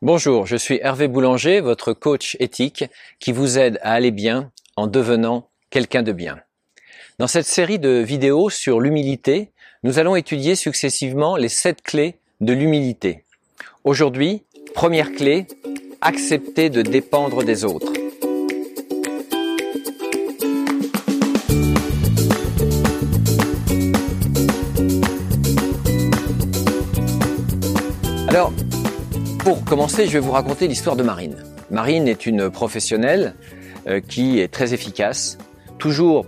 Bonjour, je suis Hervé Boulanger, votre coach éthique qui vous aide à aller bien en devenant quelqu'un de bien. Dans cette série de vidéos sur l'humilité, nous allons étudier successivement les sept clés de l'humilité. Aujourd'hui, première clé, accepter de dépendre des autres. Alors, pour commencer, je vais vous raconter l'histoire de Marine. Marine est une professionnelle euh, qui est très efficace, toujours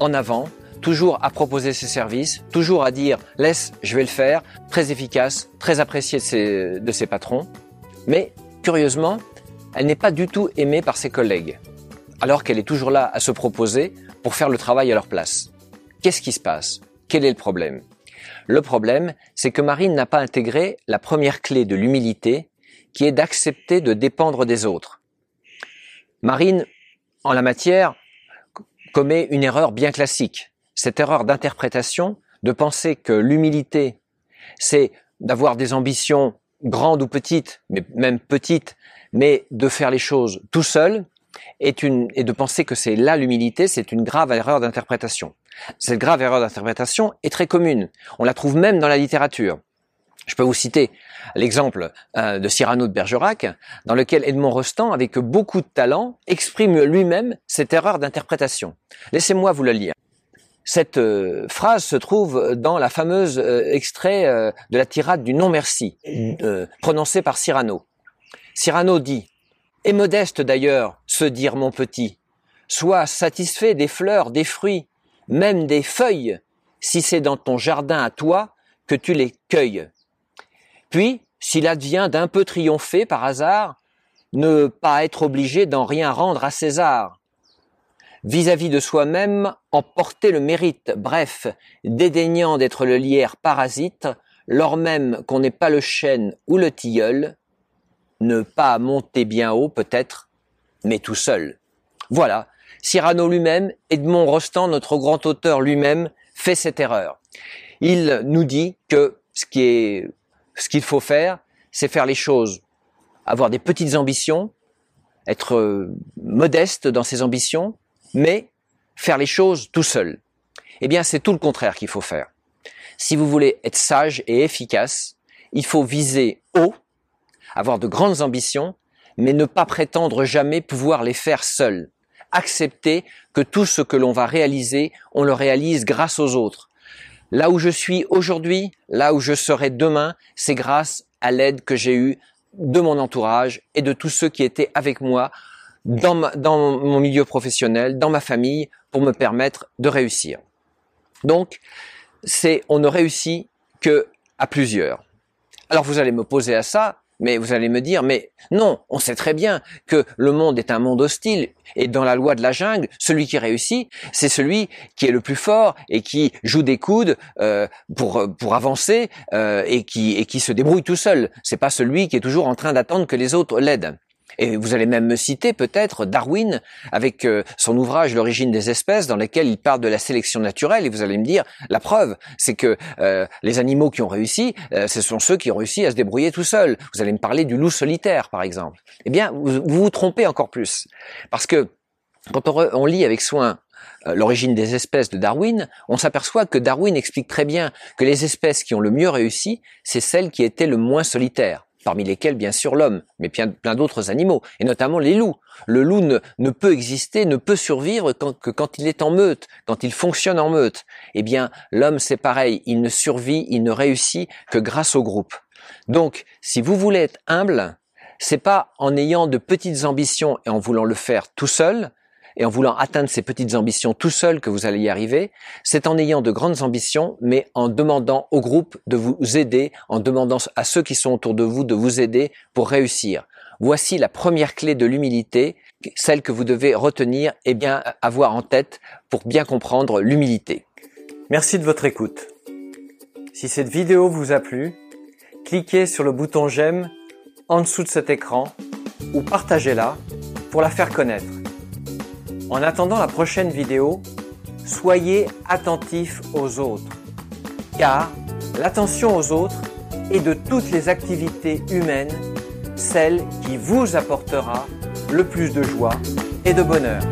en avant, toujours à proposer ses services, toujours à dire laisse, je vais le faire, très efficace, très appréciée de ses, de ses patrons. Mais curieusement, elle n'est pas du tout aimée par ses collègues, alors qu'elle est toujours là à se proposer pour faire le travail à leur place. Qu'est-ce qui se passe? Quel est le problème? Le problème, c'est que Marine n'a pas intégré la première clé de l'humilité, qui est d'accepter de dépendre des autres. Marine, en la matière, commet une erreur bien classique. Cette erreur d'interprétation, de penser que l'humilité, c'est d'avoir des ambitions grandes ou petites, mais même petites, mais de faire les choses tout seul, est une, et de penser que c'est là l'humilité, c'est une grave erreur d'interprétation. Cette grave erreur d'interprétation est très commune. On la trouve même dans la littérature. Je peux vous citer l'exemple euh, de Cyrano de Bergerac, dans lequel Edmond Rostand, avec beaucoup de talent, exprime lui-même cette erreur d'interprétation. Laissez-moi vous le lire. Cette euh, phrase se trouve dans la fameuse euh, extrait de la tirade du non-merci, prononcée par Cyrano. Cyrano dit et modeste d'ailleurs, se dire mon petit. Sois satisfait des fleurs, des fruits, même des feuilles, si c'est dans ton jardin à toi que tu les cueilles. Puis, s'il advient d'un peu triompher par hasard, ne pas être obligé d'en rien rendre à César. Vis-à-vis de soi-même, emporter le mérite, bref, dédaignant d'être le lierre parasite, lors même qu'on n'est pas le chêne ou le tilleul, ne pas monter bien haut peut-être, mais tout seul. Voilà, Cyrano lui-même, Edmond Rostand, notre grand auteur lui-même, fait cette erreur. Il nous dit que ce qui est, ce qu'il faut faire, c'est faire les choses, avoir des petites ambitions, être euh, modeste dans ses ambitions, mais faire les choses tout seul. Eh bien, c'est tout le contraire qu'il faut faire. Si vous voulez être sage et efficace, il faut viser haut avoir de grandes ambitions, mais ne pas prétendre jamais pouvoir les faire seul. Accepter que tout ce que l'on va réaliser, on le réalise grâce aux autres. Là où je suis aujourd'hui, là où je serai demain, c'est grâce à l'aide que j'ai eue de mon entourage et de tous ceux qui étaient avec moi dans, dans mon milieu professionnel, dans ma famille, pour me permettre de réussir. Donc, c'est on ne réussit que à plusieurs. Alors vous allez me poser à ça, mais vous allez me dire, mais non, on sait très bien que le monde est un monde hostile et dans la loi de la jungle, celui qui réussit, c'est celui qui est le plus fort et qui joue des coudes euh, pour pour avancer euh, et qui et qui se débrouille tout seul. C'est pas celui qui est toujours en train d'attendre que les autres l'aident. Et vous allez même me citer peut-être Darwin avec euh, son ouvrage L'origine des espèces dans lequel il parle de la sélection naturelle et vous allez me dire la preuve c'est que euh, les animaux qui ont réussi euh, ce sont ceux qui ont réussi à se débrouiller tout seuls. Vous allez me parler du loup solitaire par exemple. Eh bien vous vous, trompez encore plus parce que quand on, on lit avec soin l'origine des espèces de Darwin, on s'aperçoit que Darwin explique très bien que les espèces qui ont le mieux réussi, c'est celles qui étaient le moins solitaires parmi lesquels bien sûr l'homme, mais plein, d'autres animaux, et notamment les loups. Le loup ne, peut exister, ne peut survivre que quand il est en meute, quand il fonctionne en meute. Eh bien, l'homme c'est pareil, il ne survit, il ne réussit que grâce au groupe. Donc, si vous voulez être humble, c'est pas en ayant de petites ambitions et en voulant le faire tout seul, et en voulant atteindre ces petites ambitions tout seul que vous allez y arriver, c'est en ayant de grandes ambitions, mais en demandant au groupe de vous aider, en demandant à ceux qui sont autour de vous de vous aider pour réussir. Voici la première clé de l'humilité, celle que vous devez retenir et bien avoir en tête pour bien comprendre l'humilité. Merci de votre écoute. Si cette vidéo vous a plu, cliquez sur le bouton j'aime en dessous de cet écran ou partagez-la pour la faire connaître. En attendant la prochaine vidéo, soyez attentifs aux autres, car l'attention aux autres est de toutes les activités humaines celle qui vous apportera le plus de joie et de bonheur.